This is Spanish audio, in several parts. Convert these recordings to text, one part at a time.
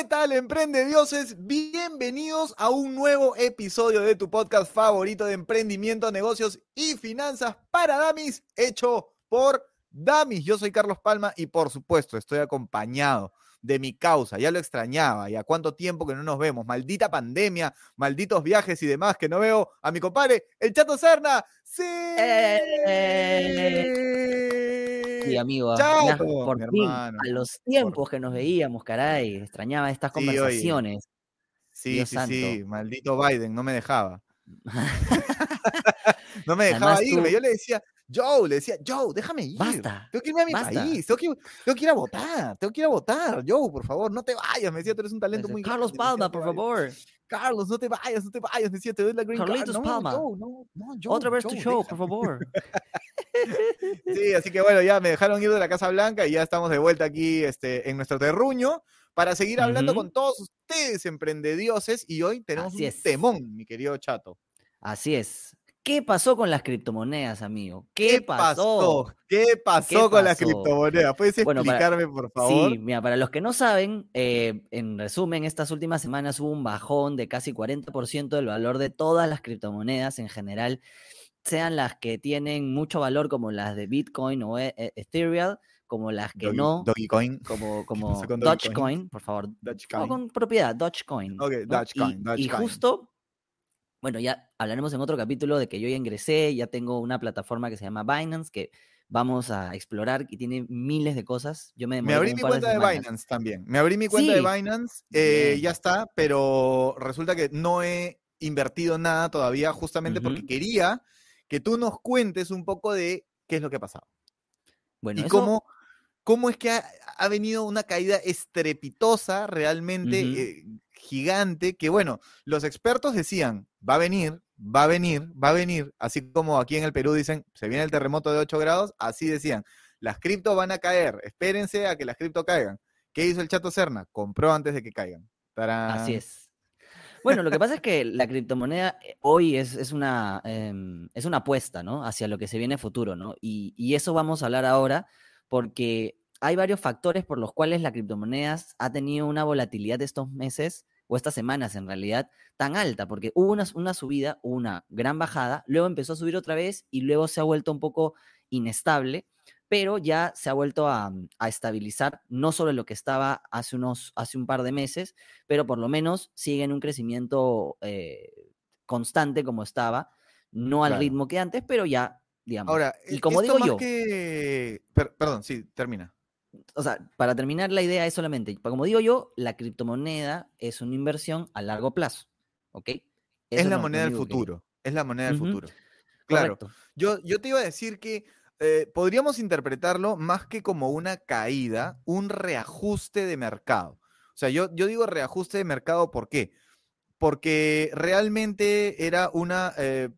¿Qué tal, emprende dioses? Bienvenidos a un nuevo episodio de tu podcast favorito de emprendimiento, negocios y finanzas para Damis, hecho por Damis. Yo soy Carlos Palma y por supuesto estoy acompañado de mi causa. Ya lo extrañaba. ¿Y cuánto tiempo que no nos vemos? Maldita pandemia, malditos viajes y demás que no veo a mi compadre, el Chato Serna. ¡Sí! Sí, amigo. por fin, a los tiempos que nos veíamos, caray. Extrañaba estas conversaciones. Sí, sí, sí. Maldito Biden, no me dejaba. no me dejaba irme. Yo le decía, Joe, le decía, Joe, déjame ir. Basta. Tengo que irme a mi país. Tengo que, ir a votar. Tengo que ir a votar. Joe, por favor, no te vayas. Me decía, tú eres un talento muy Carlos Palma, por favor. Carlos, no te vayas, no te vayas. Me decía, te doy la green Carlitos card. Palma. No, no, no, Joe, Otra vez tu show, por favor. sí, así que bueno, ya me dejaron ir de la Casa Blanca y ya estamos de vuelta aquí este, en nuestro terruño para seguir hablando con todos ustedes, emprendedioses. Y hoy tenemos un temón, mi querido chato. Así es. ¿Qué pasó con las criptomonedas, amigo? ¿Qué, pasó? ¿Qué pasó con las criptomonedas? ¿Puedes explicarme, por favor? Sí, mira, para los que no saben, eh, en resumen, estas últimas semanas hubo un bajón de casi 40% del valor de todas las criptomonedas en general, sean las que tienen mucho valor como las de Bitcoin o e, e, Ethereum, como las que no. Dogecoin. Como, como Dogecoin, por favor. Dogecoin. con propiedad, Dogecoin. Ok, Dogecoin. y justo bueno, ya hablaremos en otro capítulo de que yo ya ingresé, ya tengo una plataforma que se llama Binance, que vamos a explorar y tiene miles de cosas. Yo me, me abrí mi cuenta de, Binance también. Me abrí mi cuenta de Binance, eh, ya está, pero resulta que no he invertido nada todavía justamente porque quería que tú nos cuentes un poco de qué es lo que ha pasado. Bueno, y cómo, cómo es que ha, venido una caída estrepitosa realmente eh, gigante, que bueno, los expertos decían, va a venir, va a venir, va a venir, así como aquí en el Perú dicen, se viene el terremoto de 8 grados, así decían, las cripto van a caer, espérense a que las cripto caigan. ¿Qué hizo el Chato Serna? Compró antes de que caigan. Así es. Bueno, lo que pasa es que la criptomoneda eh, hoy es, una, em, es una apuesta, ¿no? Hacia lo que se viene futuro, ¿no? Y, y, eso vamos a hablar ahora porque hay varios factores por los cuales la criptomoneda ha tenido una volatilidad de estos meses o estas semanas en realidad, tan alta, porque hubo una, una subida, una gran bajada, luego empezó a subir otra vez y luego se ha vuelto un poco inestable, pero ya se ha vuelto a, estabilizar, no sobre lo que estaba hace, unos, hace un par de meses, pero por lo menos sigue en un crecimiento eh, constante como estaba, no al ritmo que antes, pero ya, digamos. Ahora, y como digo yo... Que... perdón, sí, termina o sea, para terminar la idea es solamente, como digo yo, la criptomoneda es una inversión a largo plazo, ¿ok? es la moneda del futuro, es la moneda del futuro. Claro. Yo, yo te iba a decir que eh, podríamos interpretarlo más que como una caída, un reajuste de mercado. O sea, yo, yo digo reajuste de mercado, ¿por qué? Porque realmente era una eh,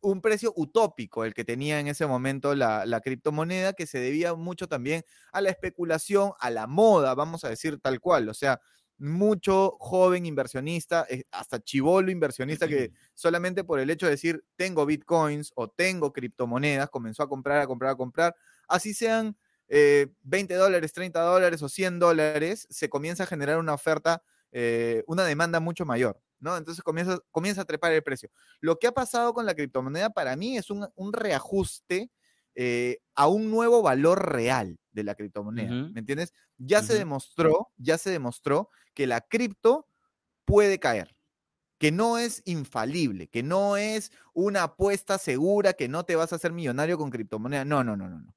un precio utópico el que tenía en ese momento la, criptomoneda, que se debía mucho también a la especulación, a la moda, vamos a decir tal cual. O sea, mucho joven inversionista, eh, hasta chivolo inversionista que solamente por el hecho de decir tengo bitcoins o tengo criptomonedas, comenzó a comprar, a comprar, a comprar, así sean 20 eh, dólares, 30 dólares o 100 dólares, se comienza a generar una oferta, eh, una demanda mucho mayor. ¿No? Entonces comienza, comienza a trepar el precio. Lo que ha pasado con la criptomoneda para mí es un, reajuste eh, a un nuevo valor real de la criptomoneda, ¿me entiendes? Ya se demostró, ya se demostró que la cripto puede caer, que no es infalible, que no es una apuesta segura, que no te vas a hacer millonario con criptomoneda. No, no, no, no, no.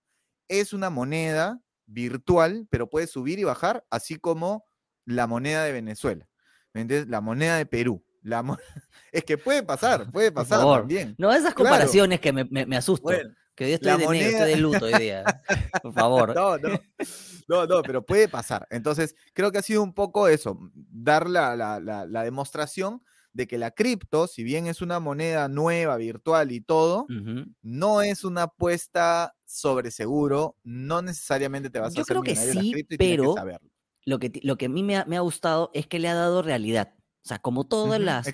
Es una moneda virtual, pero puede subir y bajar, así como la moneda de Venezuela. ¿Me entiendes? La moneda de Perú. La es que puede pasar, puede pasar también. No, esas comparaciones que me, me, asustan. que hoy estoy de, moneda... estoy de luto hoy día. Por favor. No, no. No, no, pero puede pasar. Entonces, creo que ha sido un poco eso, dar la, la, la, demostración de que la cripto, si bien es una moneda nueva, virtual y todo, no es una apuesta sobre seguro, no necesariamente te vas a Yo hacer creo que sí, pero lo que, lo que a mí me ha, gustado es que le ha dado realidad. O sea, como todas las,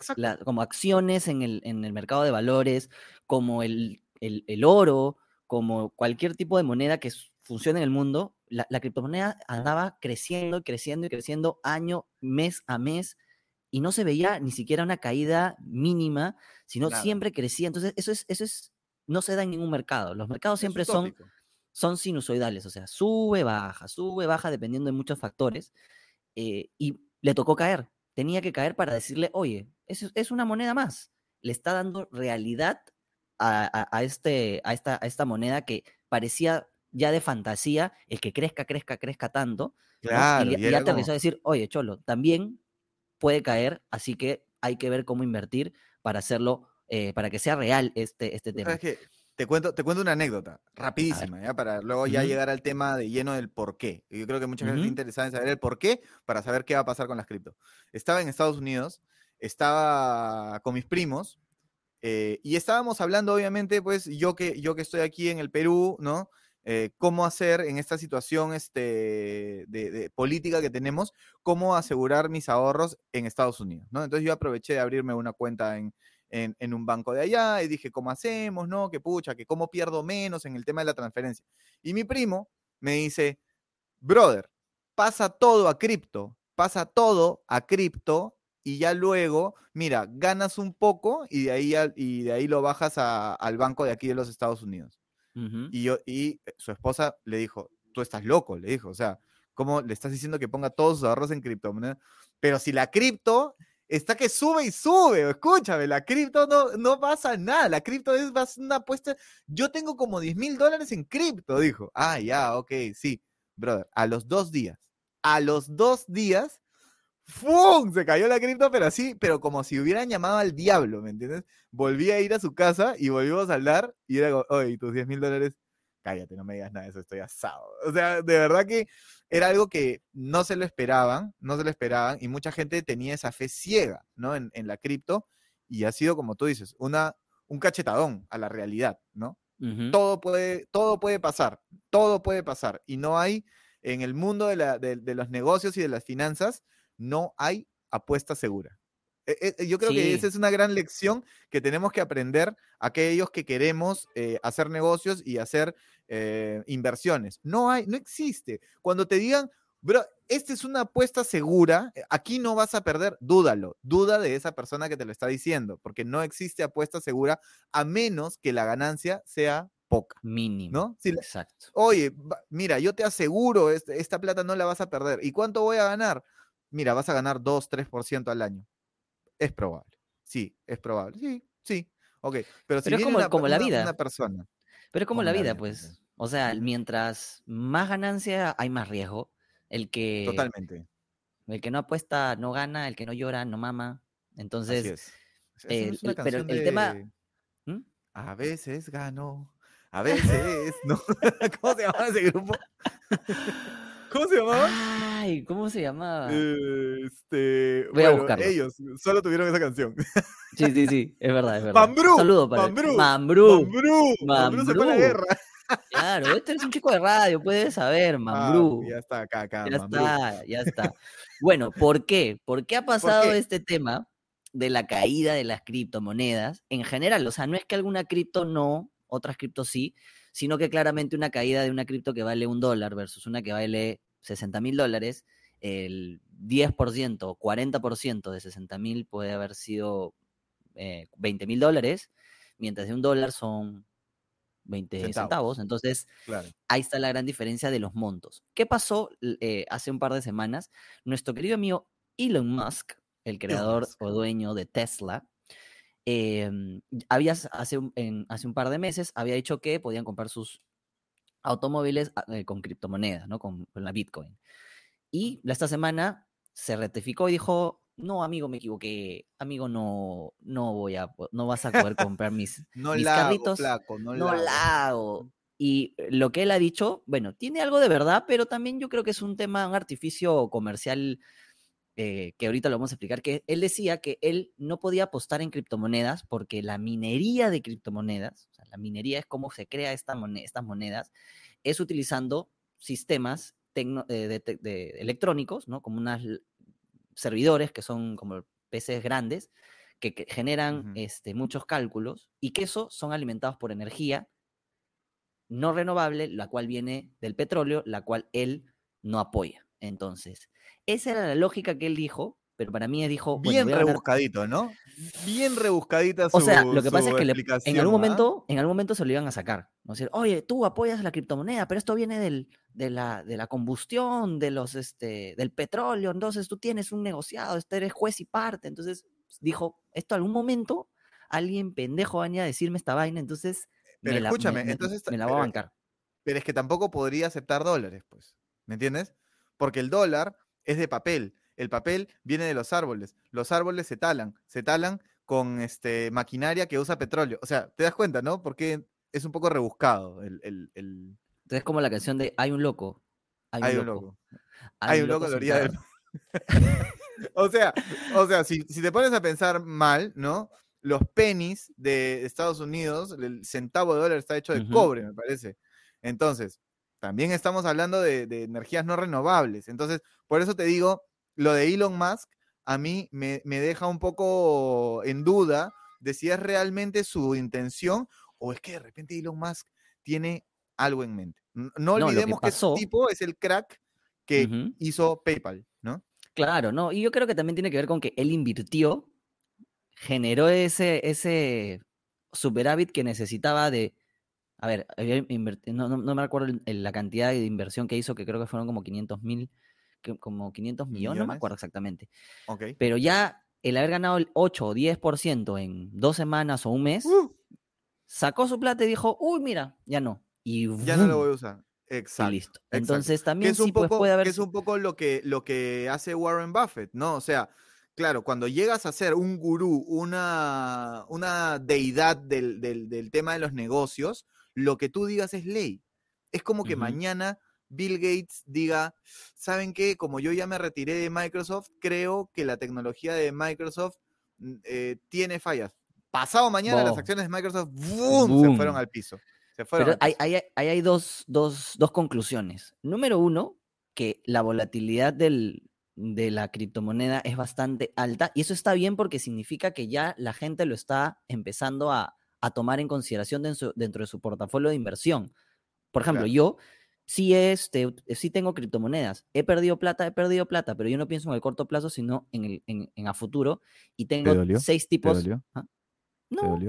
como acciones en el, en el, mercado de valores, como el, el, oro, como cualquier tipo de moneda que funcione en el mundo, la, criptomoneda andaba creciendo, creciendo y creciendo año, mes a mes, y no se veía ni siquiera una caída mínima, sino siempre crecía. Entonces, eso es, eso es, no se da en ningún mercado. Los mercados siempre son, son sinusoidales, o sea, sube, baja, sube, baja, dependiendo de muchos factores. Eh, y le tocó caer. Tenía que caer para decirle, oye, es, es una moneda más. Le está dando realidad a, este, a, esta, a esta moneda que parecía ya de fantasía el que crezca, crezca, crezca tanto. Claro, y, ya empezó a decir, oye, Cholo, también puede caer, así que hay que ver cómo invertir para hacerlo, eh, para que sea real este, este tema. Te cuento, te cuento una anécdota, rapidísima, ¿ya? para luego ya llegar al tema de lleno del por qué. Yo creo que mucha gente está interesada en saber el por qué para saber qué va a pasar con las cripto. Estaba en Estados Unidos, estaba con mis primos, eh, y estábamos hablando, obviamente, pues yo que, yo que estoy aquí en el Perú, ¿no? Eh, cómo hacer en esta situación este, de, política que tenemos, cómo asegurar mis ahorros en Estados Unidos, ¿no? Entonces yo aproveché de abrirme una cuenta en, en, un banco de allá y dije, ¿cómo hacemos, no? Que pucha, que cómo pierdo menos en el tema de la transferencia. Y mi primo me dice, brother, pasa todo a cripto, pasa todo a cripto y ya luego, mira, ganas un poco y de ahí, y de ahí lo bajas al banco de aquí de los Estados Unidos. y, yo, y eh, su esposa le dijo, tú estás loco, le dijo, o sea, ¿cómo le estás diciendo que ponga todos sus ahorros en criptomonedas? Pero si la cripto está que sube y sube, escúchame, la cripto no, no pasa nada, la cripto es una apuesta, yo tengo como 10 mil dólares en cripto, dijo. Ah, ya, ok, sí, brother, a los dos días, a los dos días ¡Fum! Se cayó la cripto, pero así, pero como si hubieran llamado al diablo, ¿me entiendes? Volví a ir a su casa y volvimos a hablar y era como, oye, tus 10 mil dólares, cállate, no me digas nada de eso, estoy asado. O sea, de verdad que era algo que no se lo esperaban, no se lo esperaban y mucha gente tenía esa fe ciega, ¿no? En, la cripto y ha sido, como tú dices, una, un cachetadón a la realidad, ¿no? todo, puede, todo puede pasar, todo puede pasar y no hay en el mundo de, la, de los negocios y de las finanzas, no hay apuesta segura. E, e, yo creo que esa es una gran lección que tenemos que aprender aquellos que queremos eh, hacer negocios y hacer eh, inversiones. No hay, no existe. Cuando te digan, bro, esta es una apuesta segura, eh, aquí no vas a perder, dúdalo, duda de esa persona que te lo está diciendo, porque no existe apuesta segura a menos que la ganancia sea poca. Mínimo. ¿No? Exacto. Oye, mira, yo te aseguro, este, esta plata no la vas a perder. ¿Y cuánto voy a ganar? mira, vas a ganar 2, 3% al año. Es probable. Sí, es probable. Sí, sí. Ok. Pero, si es como, una, como la vida. Una persona. Pero es como, la vida, pues. O sea, mientras más ganancia, hay más riesgo. El que. Totalmente. El que no apuesta no gana, el que no llora no mama. Entonces. es. pero el tema. ¿Mm? A veces gano, a veces no. ¿Cómo se llama ese grupo? ¿Cómo se llamaba? Ay, ¿cómo se llamaba? Este, Voy a buscarlo. Ellos solo tuvieron esa canción. Sí, sí, sí, es verdad, es verdad. Mambrú. Saludo para Mambrú. Mambrú. Mambrú. Mambrú se fue a la guerra. Claro, este es un chico de radio, puedes saber, ah, Mambrú. ya está, acá, acá. Ya está, ya está. Bueno, ¿por qué? ¿Por qué ha pasado este tema de la caída de las criptomonedas en general? O sea, no es que alguna cripto no, otras criptos sí, sino que claramente una caída de una cripto que vale un dólar versus una que vale 60 mil dólares, el 10% o 40% de 60 mil puede haber sido 20 eh, mil dólares, mientras de un dólar son 20 centavos. Entonces, ahí está la gran diferencia de los montos. ¿Qué pasó eh, hace un par de semanas? Nuestro querido amigo Elon Musk, el creador o dueño de Tesla, eh, hace, un, hace un par de meses había dicho que podían comprar sus automóviles ah, eh, con criptomonedas, ¿no? Con, la Bitcoin. Y esta semana se rectificó y dijo, no, amigo, me equivoqué. Amigo, no, no voy a, no vas a poder comprar mis, no mis carritos. no, no la hago. Y lo que él ha dicho, bueno, tiene algo de verdad, pero también yo creo que es un tema, un artificio comercial eh, que ahorita lo vamos a explicar, que él decía que él no podía apostar en criptomonedas porque la minería de criptomonedas, o sea, la minería es cómo se crea esta estas monedas, es utilizando sistemas eh, de, electrónicos, ¿no? Como unos servidores que son como PCs grandes, que, generan este, muchos cálculos y que eso son alimentados por energía no renovable, la cual viene del petróleo, la cual él no apoya. Entonces, esa era la lógica que él dijo, pero para mí dijo... Bien rebuscadito, ¿no? Bien rebuscadita su O sea, lo que pasa es que en, algún momento, en algún momento se lo iban a sacar. ¿no? Decir, oye, tú apoyas la criptomoneda, pero esto viene del, de, la, de la combustión, de los, este, del petróleo, entonces tú tienes un negociado, este eres juez y parte. Entonces dijo, esto algún momento alguien pendejo venía a decirme esta vaina, entonces pero escúchame, entonces me la voy a bancar. Pero es que tampoco podría aceptar dólares, pues. ¿Me entiendes? Porque el dólar es de papel. El papel viene de los árboles. Los árboles se talan, se talan con este, maquinaria que usa petróleo. O sea, te das cuenta, ¿no? Porque es un poco rebuscado el... el, Entonces, como la canción de Hay un loco. Hay un, loco. Hay, un loco, loco del... o sea, o sea, si, si te pones a pensar mal, ¿no? los pennies de Estados Unidos, el centavo de dólar está hecho de cobre, me parece. Entonces, también estamos hablando de, energías no renovables. Entonces, por eso te digo, lo de Elon Musk a mí me, deja un poco en duda de si es realmente su intención o es que de repente Elon Musk tiene algo en mente. No, olvidemos que, ese tipo es el crack que hizo PayPal, ¿no? Claro, no, y yo creo que también tiene que ver con que él invirtió generó ese, ese superávit que necesitaba de, a ver, no, no, me acuerdo la cantidad de inversión que hizo, que creo que fueron como 500 mil, como 500 millones, no me acuerdo exactamente. Okay. Pero ya el haber ganado el 8 o 10% en dos semanas o un mes, ¡Uh! sacó su plata y dijo, uy, mira, ya no. Y ya no lo voy a usar. Exacto. listo. Entonces también es un pues, poco, puede haber... es un poco lo que, lo que hace Warren Buffett, ¿no? O sea, claro, cuando llegas a ser un gurú, una, una deidad del, tema de los negocios, lo que tú digas es ley. Es como que mañana Bill Gates diga, ¿saben qué? Como yo ya me retiré de Microsoft, creo que la tecnología de Microsoft mm, eh, tiene fallas. Pasado mañana las acciones de Microsoft se fueron al piso. Pero Hay, hay, dos, dos conclusiones. Número uno, que la volatilidad del, de la criptomoneda es bastante alta y eso está bien porque significa que ya la gente lo está empezando a, tomar en consideración dentro, de su portafolio de inversión. Por ejemplo, yo sí, este, sí tengo criptomonedas, he perdido plata, he perdido plata, pero yo no pienso en el corto plazo, sino en, el, en, a futuro. Y tengo seis tipos... ¿Ah? No,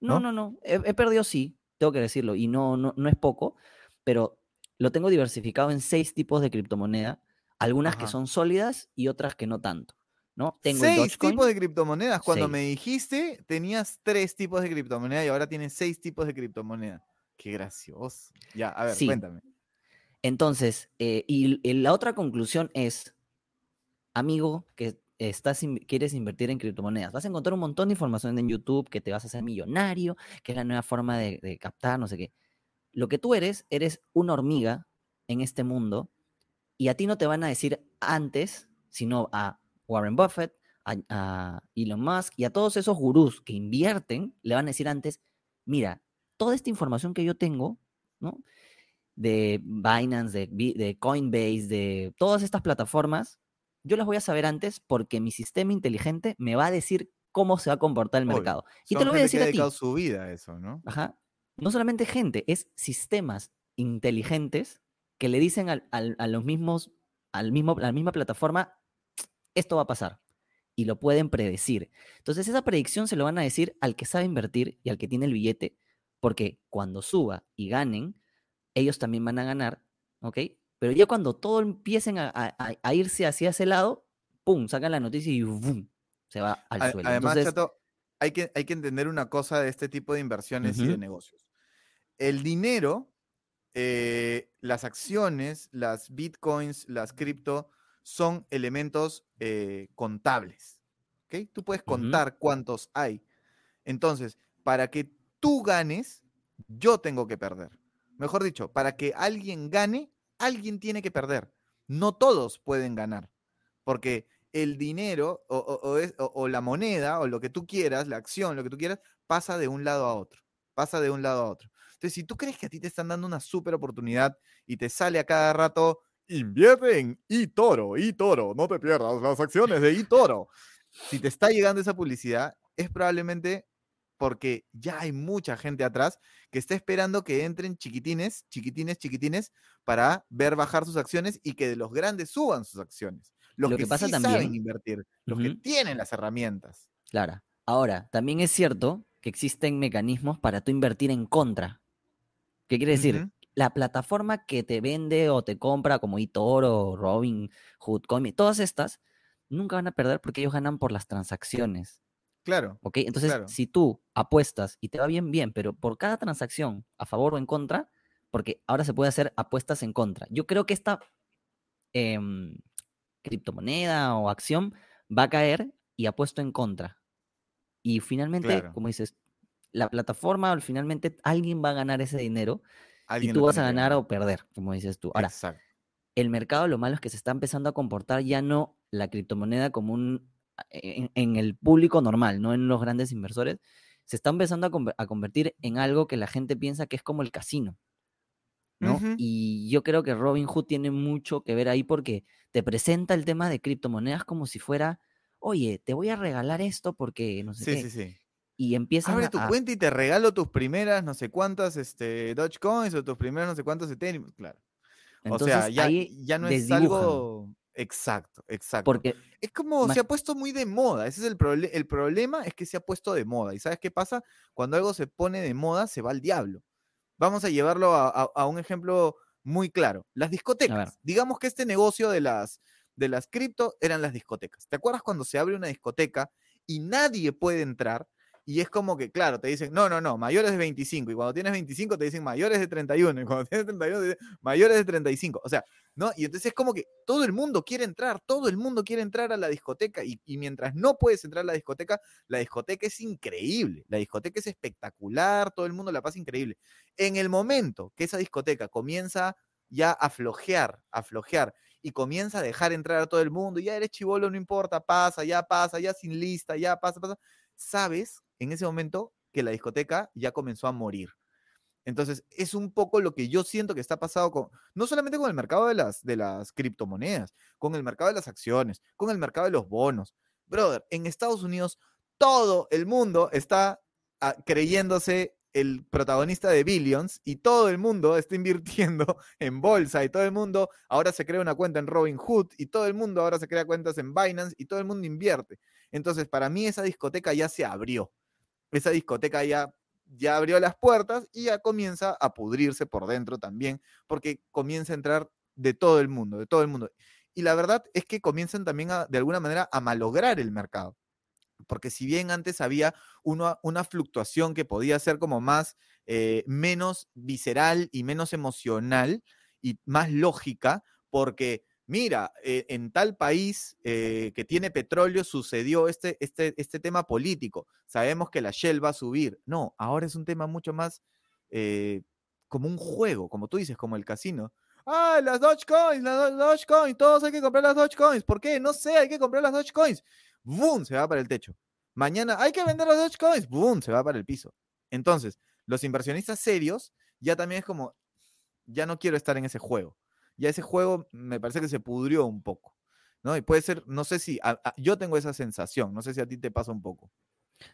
no, no, no, he, perdido sí, tengo que decirlo, y no, no, no es poco, pero lo tengo diversificado en seis tipos de criptomoneda algunas que son sólidas y otras que no tanto. ¿No? Tengo seis tipos de criptomonedas. Cuando me dijiste, tenías tres tipos de criptomonedas y ahora tienes seis tipos de criptomonedas. Qué gracioso. Ya, a ver, cuéntame. Entonces, eh, y, la otra conclusión es, amigo, que estás, quieres invertir en criptomonedas, vas a encontrar un montón de información en YouTube que te vas a hacer millonario, que es la nueva forma de, de captar, no sé qué. Lo que tú eres, eres una hormiga en este mundo y a ti no te van a decir antes, sino a Warren Buffett, a, Elon Musk y a todos esos gurús que invierten, le van a decir antes, mira, toda esta información que yo tengo, ¿no? De Binance, de, de Coinbase, de todas estas plataformas, yo las voy a saber antes porque mi sistema inteligente me va a decir cómo se va a comportar el mercado. Y te lo voy a decir a ti. su vida eso, ¿no? Ajá. No solamente gente, es sistemas inteligentes que le dicen a los mismos, al mismo, a la misma plataforma, esto va a pasar. Y lo pueden predecir. Entonces, esa predicción se lo van a decir al que sabe invertir y al que tiene el billete, porque cuando suba y ganen, ellos también van a ganar, ¿ok? Pero ya cuando todo empiecen a, irse hacia ese lado, ¡pum! Sacan la noticia y ¡bum! Se va al suelo. Además, Chato, hay que, hay que entender una cosa de este tipo de inversiones y de negocios. El dinero eh, las acciones, las bitcoins, las cripto, son elementos eh, contables. ¿okay? Tú puedes contar cuántos hay. Entonces, para que tú ganes, yo tengo que perder. Mejor dicho, para que alguien gane, alguien tiene que perder. No todos pueden ganar, porque el dinero o, la moneda o lo que tú quieras, la acción, lo que tú quieras, pasa de un lado a otro. Pasa de un lado a otro. Entonces, si tú crees que a ti te están dando una súper oportunidad y te sale a cada rato, invierte en eToro, eToro, no te pierdas las acciones de eToro. Si te está llegando esa publicidad, es probablemente porque ya hay mucha gente atrás que está esperando que entren chiquitines, chiquitines, chiquitines, para ver bajar sus acciones y que de los grandes suban sus acciones. Los Lo que, pasa también, saben invertir, los que tienen las herramientas. Claro. Ahora, también es cierto que existen mecanismos para tú invertir en contra. ¿Qué quiere decir? La plataforma que te vende o te compra, como eToro, Robin, Hood, todas estas, nunca van a perder porque ellos ganan por las transacciones. Claro. ¿Ok? Entonces, si tú apuestas y te va bien, bien, pero por cada transacción, a favor o en contra, porque ahora se puede hacer apuestas en contra. Yo creo que esta em, criptomoneda o acción va a caer y apuesto en contra. Y finalmente, como dices, la plataforma, finalmente alguien va a ganar ese dinero y tú vas a ganar o perder, como dices tú. Ahora, el mercado lo malo es que se está empezando a comportar ya no la criptomoneda como un, en, el público normal, no en los grandes inversores, se está empezando a, convertir en algo que la gente piensa que es como el casino. ¿no? Y yo creo que Robin Hood tiene mucho que ver ahí porque te presenta el tema de criptomonedas como si fuera, oye, te voy a regalar esto porque no sé. Sí, sí, sí. Y empieza Abre tu cuenta y te regalo tus primeras no sé cuántas este, Dogecoins o tus primeras no sé cuántos Ethereum. Claro. o sea, ya, ya no es algo Exacto, exacto. Porque es como se ha puesto muy de moda. Ese es el, problema. el problema, es que se ha puesto de moda. ¿Y sabes qué pasa? Cuando algo se pone de moda, se va al diablo. Vamos a llevarlo a, un ejemplo muy claro. Las discotecas. Digamos que este negocio de las, de las cripto eran las discotecas. ¿Te acuerdas cuando se abre una discoteca y nadie puede entrar? Y es como que, claro, te dicen, no, no, no, mayores de 25. Y cuando tienes 25 te dicen mayores de 31. Y cuando tienes 31 te dicen mayores de 35. O sea, ¿no? Y entonces es como que todo el mundo quiere entrar, todo el mundo quiere entrar a la discoteca. Y, y mientras no puedes entrar a la discoteca, la discoteca es increíble. La discoteca es espectacular, todo el mundo la pasa increíble. En el momento que esa discoteca comienza ya a flojear, a flojear, y comienza a dejar entrar a todo el mundo, ya eres chivolo, no importa, pasa, ya pasa, ya sin lista, ya pasa, pasa, sabes en ese momento que la discoteca ya comenzó a morir. Entonces, es un poco lo que yo siento que está pasado con, no solamente con el mercado de las, de las criptomonedas, con el mercado de las acciones, con el mercado de los bonos. Brother, en Estados Unidos todo el mundo está ah, creyéndose el protagonista de Billions y todo el mundo está invirtiendo en bolsa y todo el mundo ahora se crea una cuenta en Robinhood y todo el mundo ahora se crea cuentas en Binance y todo el mundo invierte. Entonces, para mí esa discoteca ya se abrió esa discoteca ya, ya abrió las puertas y ya comienza a pudrirse por dentro también, porque comienza a entrar de todo el mundo, de todo el mundo. Y la verdad es que comienzan también de alguna manera a malograr el mercado. Porque si bien antes había una fluctuación que podía ser como más, eh, menos visceral y menos emocional y más lógica, porque mira, eh, en tal país eh, que tiene petróleo sucedió este, este, este tema político. Sabemos que la Shell va a subir. No, ahora es un tema mucho más eh, como un juego, como tú dices, como el casino. Ah, las Dogecoins, las Dogecoins, todos hay que comprar las Dogecoins. ¿Por qué? No sé, hay que comprar las Dogecoins. ¡Bum! Se va para el techo. Mañana hay que vender las Dogecoins. ¡Bum! Se va para el piso. Entonces, los inversionistas serios ya también es como, ya no quiero estar en ese juego ya ese juego me parece que se pudrió un poco, ¿no? Y puede ser, no sé si, yo tengo esa sensación, no sé si a ti te pasa un poco.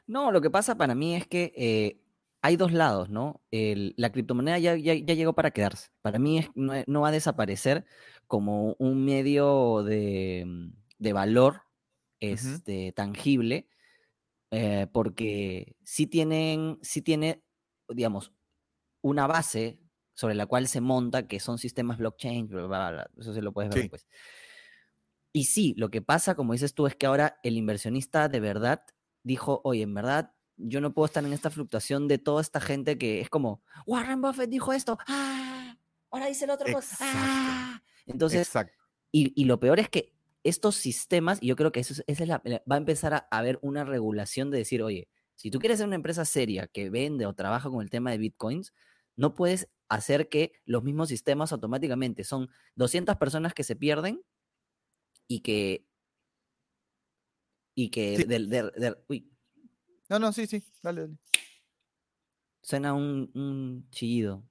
No, lo que pasa para mí es que eh, hay dos lados, ¿no? la criptomoneda ya, ya, llegó para quedarse. Para mí es, no, va a desaparecer como un medio de, mm, valor este, tangible, eh, porque sí tienen, sí tiene, digamos, una base sobre la cual se monta, que son sistemas blockchain, eso se lo puedes ver después. Y sí, lo que pasa, como dices tú, es que ahora el inversionista de verdad dijo, oye, en verdad, yo no puedo estar en esta fluctuación de toda esta gente que es como, Warren Buffett dijo esto, ¡ah! Ahora dice el otro cosa, ¡ah! Entonces, Y, lo peor es que estos sistemas, y yo creo que eso es, va a empezar a haber una regulación de decir, oye, si tú quieres ser una empresa seria que vende o trabaja con el tema de bitcoins, no puedes hacer que los mismos sistemas automáticamente son 200 personas que se pierden y que y que del, uy. No, no, sí, sí, dale, dale. Suena un, un chillido.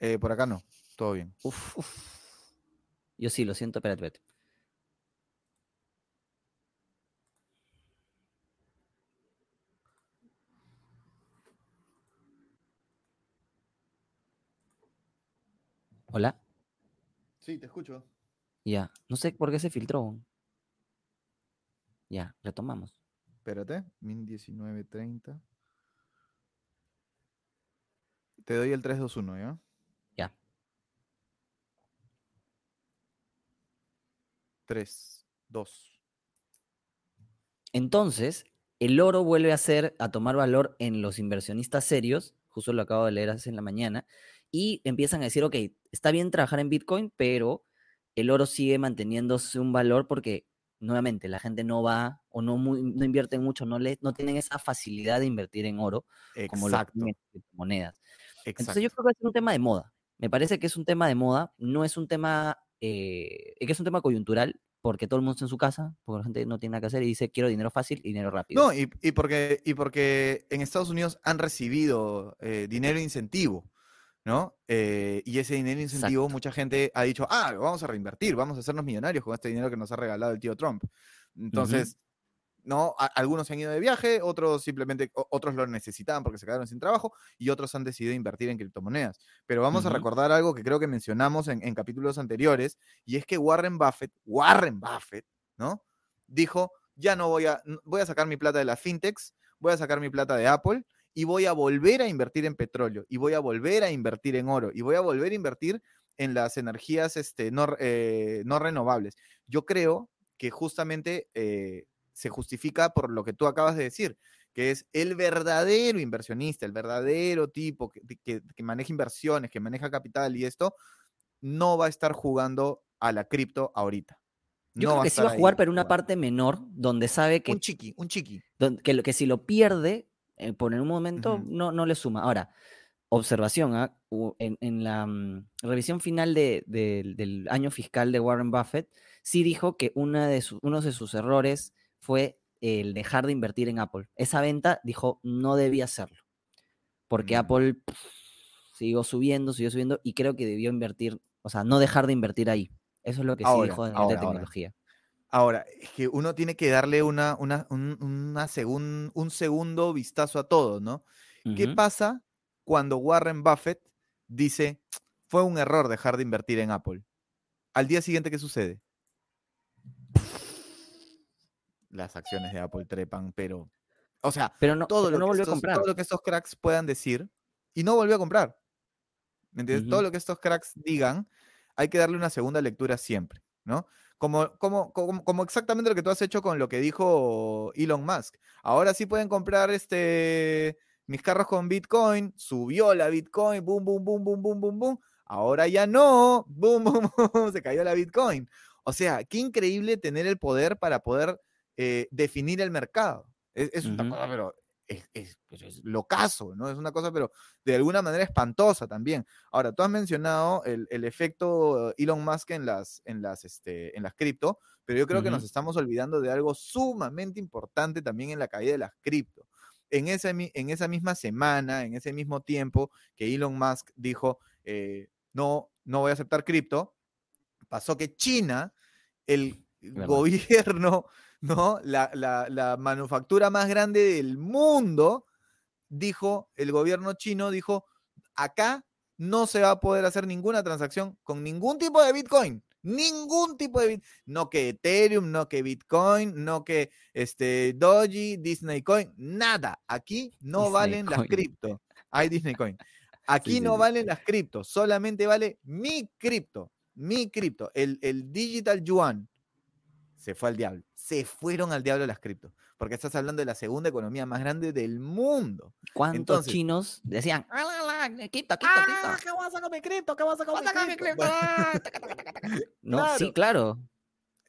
Eh, por acá no, todo bien. Uf, Yo sí, lo siento, espérate, espérate. ¿Hola? Sí, te escucho. Ya, no sé por qué se filtró. Ya, retomamos. Espérate, min 1930. Te doy el 321, ¿ya? Ya. 3, 2. Entonces, el oro vuelve a ser, a tomar valor en los inversionistas serios, justo lo acabo de leer hace en la mañana, y empiezan a decir, ok, está bien trabajar en Bitcoin, pero el oro sigue manteniéndose un valor porque, nuevamente, la gente no va o no, no invierte mucho, no, le, no tienen esa facilidad de invertir en oro como las monedas. Entonces yo creo que es un tema de moda. Me parece que es un tema de moda, no es un tema, eh, que es un tema coyuntural, porque todo el mundo está en su casa, porque la gente no tiene nada que hacer y dice quiero dinero fácil y dinero rápido. No, y, porque, y porque en Estados Unidos han recibido eh, dinero incentivo. ¿No? Eh, y ese dinero incentivo, mucha gente ha dicho, ah, vamos a reinvertir, vamos a hacernos millonarios con este dinero que nos ha regalado el tío Trump. Entonces, ¿no? algunos se han ido de viaje, otros simplemente, otros lo necesitaban porque se quedaron sin trabajo y otros han decidido invertir en criptomonedas. Pero vamos a recordar algo que creo que mencionamos en, capítulos anteriores y es que Warren Buffett, Warren Buffett, ¿no? Dijo, ya no voy a, voy a sacar mi plata de las fintechs, voy a sacar mi plata de Apple y voy a volver a invertir en petróleo, y voy a volver a invertir en oro, y voy a volver a invertir en las energías este, no, eh, no renovables. Yo creo que justamente eh, se justifica por lo que tú acabas de decir, que es el verdadero inversionista, el verdadero tipo que, que, maneja inversiones, que maneja capital y esto, no va a estar jugando a la cripto ahorita. Yo creo que sí va a jugar, pero una parte menor, donde sabe que. Un chiqui, un chiqui. que, que si lo pierde, eh, por en un momento no, no le suma. Ahora, observación, ¿ah? en, la mm, revisión final del año fiscal de Warren Buffett, sí dijo que una de uno de sus errores fue el dejar de invertir en Apple. Esa venta, dijo, no debía hacerlo, porque mm. Apple siguió subiendo, siguió subiendo, y creo que debió invertir, o sea, no dejar de invertir ahí. Eso es lo que sí dijo de, tecnología. Ahora, es que uno tiene que darle una, una, un, un segundo vistazo a todo, ¿no? ¿Qué pasa cuando Warren Buffett dice, fue un error dejar de invertir en Apple? Al día siguiente, ¿qué sucede? Las acciones de Apple trepan, pero... O sea, pero no, todo, lo no volvió a comprar. todo lo que estos cracks puedan decir, y no volvió a comprar. ¿Me entiendes? Todo lo que estos cracks digan, hay que darle una segunda lectura siempre, ¿no? Como, como, como, exactamente lo que tú has hecho con lo que dijo Elon Musk. Ahora sí pueden comprar este mis carros con Bitcoin, subió la Bitcoin, boom, boom, boom, boom, boom, boom, boom. Ahora ya no, boom, boom, boom, se cayó la Bitcoin. O sea, qué increíble tener el poder para poder eh, definir el mercado. Es, es una cosa, pero es, es, pues, es, locazo, ¿no? Es una cosa, pero de alguna manera espantosa también. Ahora, tú has mencionado el, el efecto Elon Musk en las, en las, este, en las cripto, pero yo creo que nos estamos olvidando de algo sumamente importante también en la caída de las cripto. En esa, en esa misma semana, en ese mismo tiempo que Elon Musk dijo, eh, no, no voy a aceptar cripto, pasó que China, el gobierno ¿no? La, la, manufactura más grande del mundo, dijo, el gobierno chino dijo, acá no se va a poder hacer ninguna transacción con ningún tipo de Bitcoin. Ningún tipo de Bitcoin. No que Ethereum, no que Bitcoin, no que este, Doji, Disney Coin, nada. Aquí no valen las cripto. Hay Disney Coin. Aquí no valen las cripto, solamente vale mi cripto, mi cripto, el, el digital yuan se fue al diablo. Se fueron al diablo las criptos. Porque estás hablando de la segunda economía más grande del mundo. ¿Cuántos chinos decían, ¡Ah, cripto, cripto, cripto! ¿Qué vas a sacar mi cripto? ¿Qué vas a sacar mi cripto? no, sí, claro.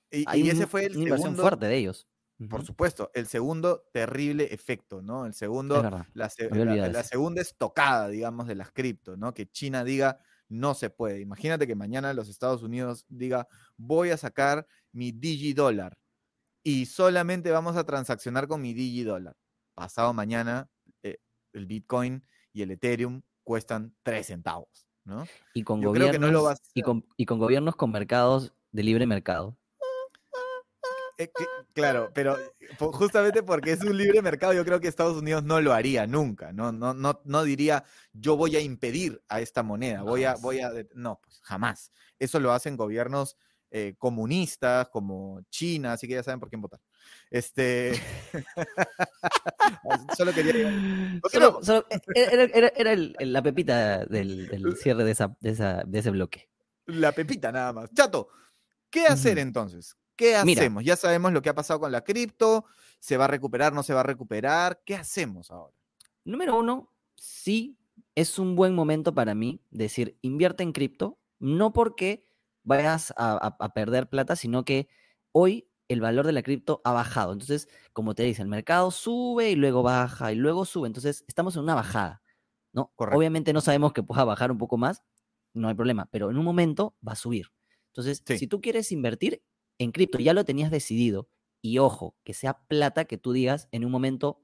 Y, ese fue el una segundo, fuerte de ellos. Por supuesto, el segundo terrible efecto, ¿no? El segundo, la, la, segunda estocada, digamos, de las cripto, ¿no? Que China diga, no se puede. Imagínate que mañana los Estados Unidos diga, voy a sacar mi digidólar y solamente vamos a transaccionar con mi digidólar. Pasado mañana, eh, el Bitcoin y el Ethereum cuestan 3 centavos, ¿no? Y con, gobiernos, y, con, y con gobiernos con mercados de libre mercado. Eh, claro, pero justamente porque es un libre mercado, yo creo que Estados Unidos no lo haría nunca, no, no, no, no diría yo voy a impedir a esta moneda, voy a, voy a, no, pues jamás. Eso lo hacen gobiernos eh, comunistas como China, así que ya saben por quién votar. Este, solo quería. era, la pepita del, cierre de, esa, de, ese bloque. La pepita nada más. Chato, ¿qué hacer entonces? ¿Qué hacemos? ya sabemos lo que ha pasado con la cripto, se va a recuperar, no se va a recuperar. ¿Qué hacemos ahora? Número uno, sí, es un buen momento para mí decir, invierte en cripto, no porque vayas a, perder plata, sino que hoy el valor de la cripto ha bajado. Entonces, como te dice, el mercado sube y luego baja y luego sube. Entonces, estamos en una bajada. ¿no? Obviamente no sabemos que pueda bajar un poco más, no hay problema, pero en un momento va a subir. Entonces, si tú quieres invertir en cripto, ya lo tenías decidido, y ojo, que sea plata que tú digas en un momento,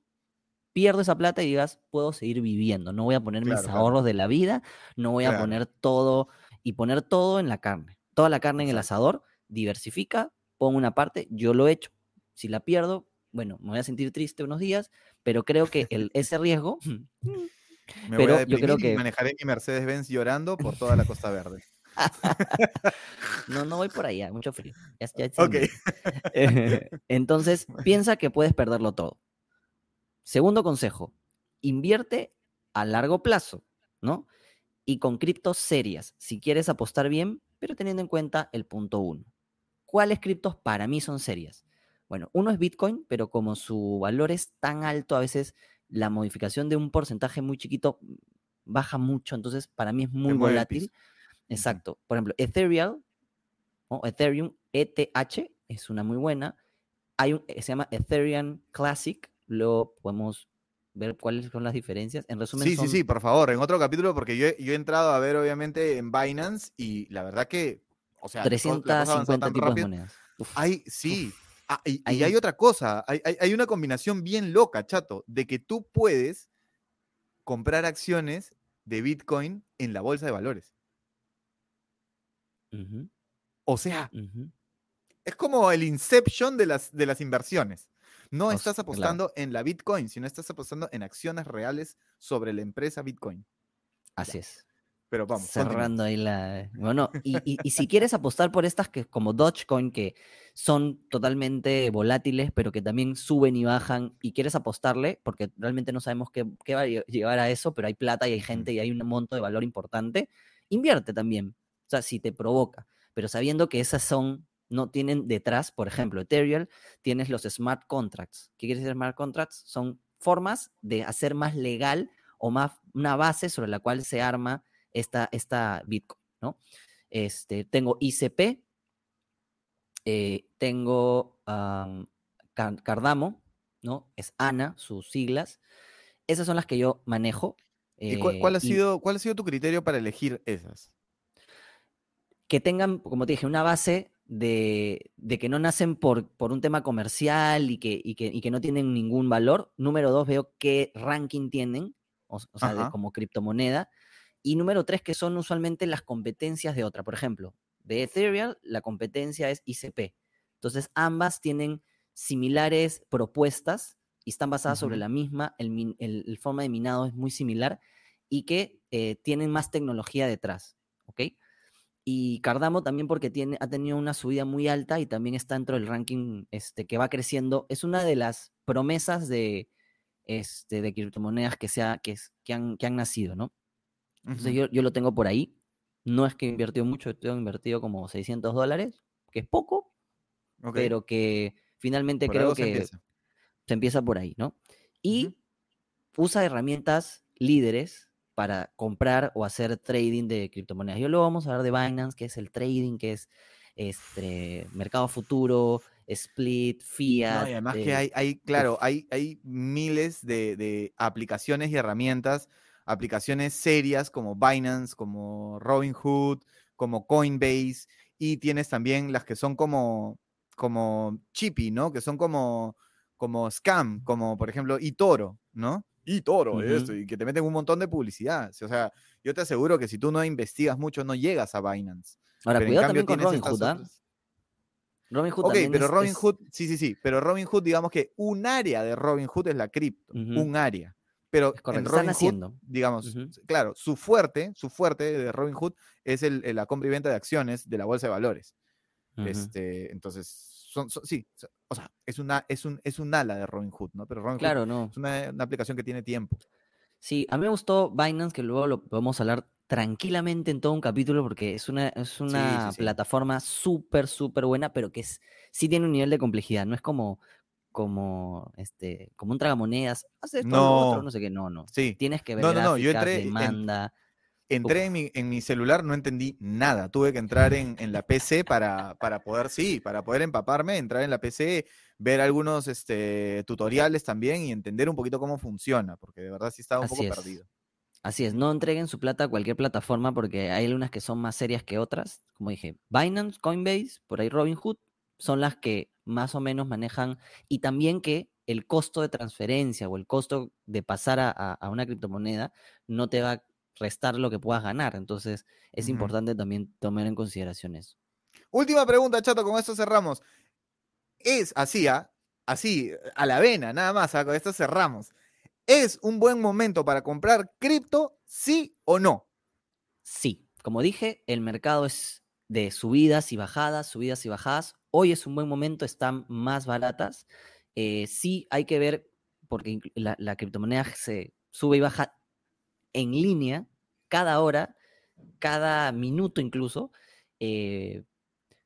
pierdo esa plata y digas, puedo seguir viviendo, no voy a poner mis ahorros de la vida, no voy a poner todo y poner todo en la carne toda la carne en el asador, diversifica, pongo una parte, yo lo he hecho. Si la pierdo, bueno, me voy a sentir triste unos días, pero creo que el, ese riesgo... me pero voy a yo creo que manejaré mi Mercedes-Benz llorando por toda la Costa Verde. no, no voy por allá, mucho frío. entonces, piensa que puedes perderlo todo. Segundo consejo, invierte a largo plazo, ¿no? Y con criptos serias. Si quieres apostar bien, pero teniendo en cuenta el punto uno. ¿Cuáles criptos para mí son serias? Bueno, uno es Bitcoin, pero como su valor es tan alto, a veces la modificación de un porcentaje muy chiquito baja mucho, entonces para mí es muy volátil. Exacto. Por ejemplo, Ethereum, o Ethereum ETH es una muy buena. Hay un, se llama Ethereum Classic, lo podemos ver cuáles son las diferencias. En resumen, sí, sí, sí, por favor, en otro capítulo, porque yo, he entrado a ver, obviamente, en Binance y la verdad que, o sea, 350 tipos de monedas. hay, sí. Ah, y, hay... otra cosa, hay, hay, una combinación bien loca, chato, de que tú puedes comprar acciones de Bitcoin en la bolsa de valores. O sea, es como el inception de las, de las inversiones. No estás apostando en la Bitcoin, sino estás apostando en acciones reales sobre la empresa Bitcoin. Así es. Pero vamos. Cerrando ahí la. Bueno, y, si quieres apostar por estas que como Dogecoin, que son totalmente volátiles, pero que también suben y bajan, y quieres apostarle, porque realmente no sabemos qué, qué va a llevar a eso, pero hay plata y hay gente y hay un monto de valor importante, invierte también. Sea, si te provoca. Pero sabiendo que esas son no tienen detrás, por ejemplo, Ethereum, tienes los smart contracts. ¿Qué quiere decir smart contracts? Son formas de hacer más legal o más una base sobre la cual se arma esta, esta Bitcoin, ¿no? Este, tengo ICP, eh, tengo Cardamo, ¿no? Es ANA, sus siglas. Esas son las que yo manejo. ¿Y cuál, ha eh, sido, cuál ha sido tu criterio para elegir esas? Que tengan, como te dije, una base de, que no nacen por, por un tema comercial y que, y, que, no tienen ningún valor. Número dos, veo qué ranking tienen, o, sea, como criptomoneda. Y número tres, que son usualmente las competencias de otra. Por ejemplo, de Ethereum, la competencia es ICP. Entonces, ambas tienen similares propuestas y están basadas sobre la misma, el, forma de minado es muy similar y que eh, tienen más tecnología detrás. ¿Ok? Y Cardamo también porque tiene, ha tenido una subida muy alta y también está dentro del ranking este, que va creciendo. Es una de las promesas de, este, de criptomonedas que, sea, que, que, han, que han nacido, ¿no? Entonces yo, yo, lo tengo por ahí. No es que he invertido mucho, tengo invertido como 600 dólares, que es poco, pero que finalmente creo que se empieza. por ahí, ¿no? Y usa herramientas líderes para comprar o hacer trading de criptomonedas. Yo luego vamos a hablar de Binance, que es el trading, que es este mercado futuro, split, fiat. y además que hay, hay claro, hay, hay miles de, aplicaciones y herramientas, aplicaciones serias como Binance, como Robinhood, como Coinbase, y tienes también las que son como, como chippy, ¿no? Que son como, como scam, como por ejemplo eToro, ¿no? Y toro, esto, y que te meten un montón de publicidad. O sea, yo te aseguro que si tú no investigas mucho, no llegas a Binance. Ahora, cuidado también con Robinhood, ¿ah? Robinhood Ok, pero Robinhood, sí, sí, sí, pero Robinhood, digamos que un área de Robinhood es la cripto, un área. Pero en Robinhood, digamos, claro, su fuerte, su fuerte de Robinhood es el, la compra y venta de acciones de la bolsa de valores. este, entonces, son, sí, o sea, es una, es un, es un ala de Robinhood, ¿no? Pero Robinhood claro, no. es una, una, aplicación que tiene tiempo. Sí, a mí me gustó Binance, que luego lo podemos hablar tranquilamente en todo un capítulo porque es una, es una plataforma súper, súper buena, pero que es, sí tiene un nivel de complejidad. No es como, como, este, como un tragamonedas, hace esto, no, otro, no sé qué, no, no. Sí. Tienes que ver no, no, no. Yo entré, demanda. Entré en mi, en mi, celular, no entendí nada. Tuve que entrar en, en la PC para, para poder, sí, para poder empaparme, entrar en la PC, ver algunos este, tutoriales también y entender un poquito cómo funciona, porque de verdad sí estaba un poco perdido. Así es, no entreguen su plata a cualquier plataforma porque hay algunas que son más serias que otras. Como dije, Binance, Coinbase, por ahí Robinhood, son las que más o menos manejan y también que el costo de transferencia o el costo de pasar a, una criptomoneda no te va a restar lo que puedas ganar. Entonces es importante también tomar en consideración eso. Última pregunta, Chato, con esto cerramos es así, ¿ah? así, a la vena, nada más, ¿ah? con esto cerramos. ¿Es un buen momento para comprar cripto, sí o no? Sí, como dije, el mercado es de subidas y bajadas, subidas y bajadas. Hoy es un buen momento, están más baratas. Eh, sí hay que ver, porque la, criptomoneda se sube y baja en línea cada hora, cada minuto incluso. Eh,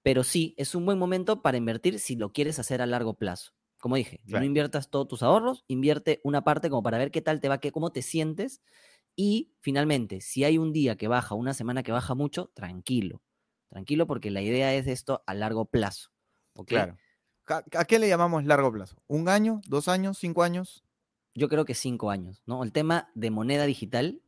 pero sí, es un buen momento para invertir si lo quieres hacer a largo plazo. Como dije, no inviertas todos tus ahorros, invierte una parte como para ver qué tal te va, qué, cómo te sientes. Y finalmente, si hay un día que baja, una semana que baja mucho, tranquilo. Tranquilo porque la idea es esto a largo plazo. Claro. ¿A qué le llamamos largo plazo? ¿Un año? ¿Dos años? ¿Cinco años? Yo creo que cinco años, ¿no? El tema de moneda digital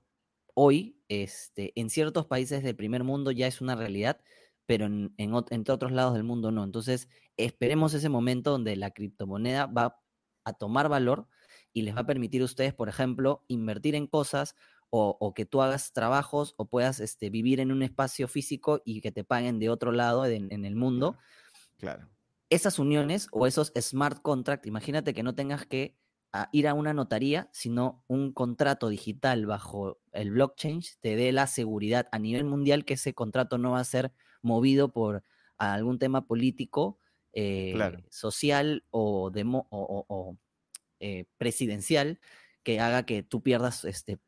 hoy, este, en ciertos países del primer mundo ya es una realidad pero en, entre otros lados del mundo no. Entonces, esperemos ese momento donde la criptomoneda va a tomar valor y les va a permitir a ustedes, por ejemplo, invertir en cosas o, que tú hagas trabajos o puedas este, vivir en un espacio físico y que te paguen de otro lado en, el mundo. Claro. Esas uniones o esos smart contracts, imagínate que no tengas que ah, ir a una notaría, sino un contrato digital bajo el blockchain te dé la seguridad a nivel mundial que ese contrato no va a ser movido por algún tema político, eh, social o, o, eh, presidencial que haga que tú pierdas este,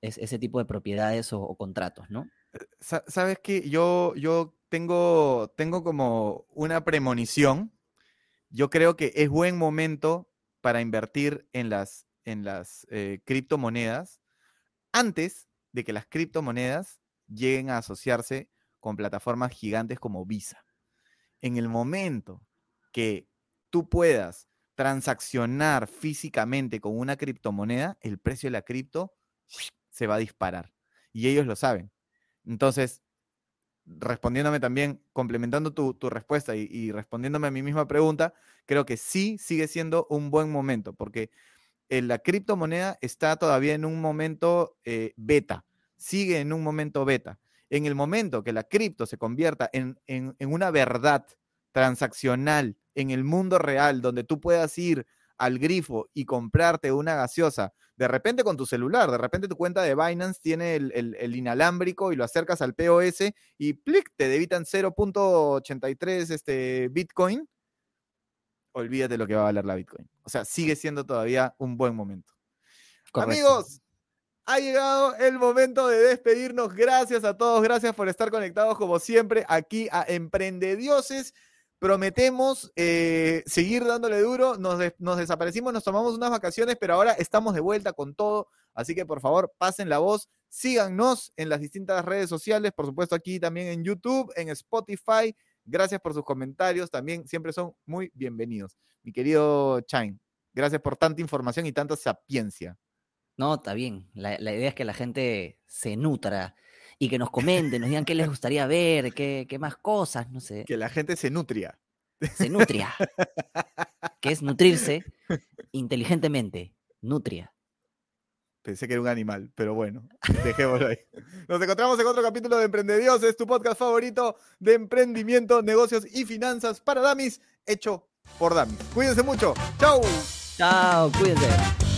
ese tipo de propiedades o, contratos, ¿no? Eh, Sabes que yo, yo tengo, tengo como una premonición. Yo creo que es buen momento para invertir en las, en las criptomonedas antes de que las criptomonedas lleguen a asociarse con plataformas gigantes como Visa. En el momento que tú puedas transaccionar físicamente con una criptomoneda, el precio de la cripto se va a disparar. Y ellos lo saben. Entonces, respondiéndome también, complementando tu, respuesta y, respondiéndome a mi misma pregunta, creo que sí sigue siendo un buen momento, porque la criptomoneda está todavía en un momento eh, beta, sigue en un momento beta. En el momento que la cripto se convierta en, una verdad transaccional en el mundo real, donde tú puedas ir al grifo y comprarte una gaseosa, de repente con tu celular, de repente tu cuenta de Binance tiene el, inalámbrico y lo acercas al POS y plic, te debitan 0.83 este, Bitcoin, olvídate lo que va a valer la Bitcoin. O sea, sigue siendo todavía un buen momento. Amigos, ha llegado el momento de despedirnos. Gracias a todos, gracias por estar conectados como siempre aquí a Emprendedioses. Prometemos eh, seguir dándole duro. Nos, nos, desaparecimos, nos tomamos unas vacaciones, pero ahora estamos de vuelta con todo. Así que por favor, pasen la voz. Síganos en las distintas redes sociales, por supuesto aquí también en YouTube, en Spotify. Gracias por sus comentarios, también siempre son muy bienvenidos. Mi querido Chain, gracias por tanta información y tanta sapiencia. No, está bien. La, idea es que la gente se nutra y que nos comenten, nos digan qué les gustaría ver, qué, más cosas, no sé. Que la gente se nutria. Se nutria. que es nutrirse inteligentemente. Nutria. Pensé que era un animal, pero bueno, dejémoslo ahí. Nos encontramos en otro capítulo de Emprendedios, tu podcast favorito de emprendimiento, negocios y finanzas para Damis, hecho por Damis. Cuídense mucho. Chau. Chao, cuídense.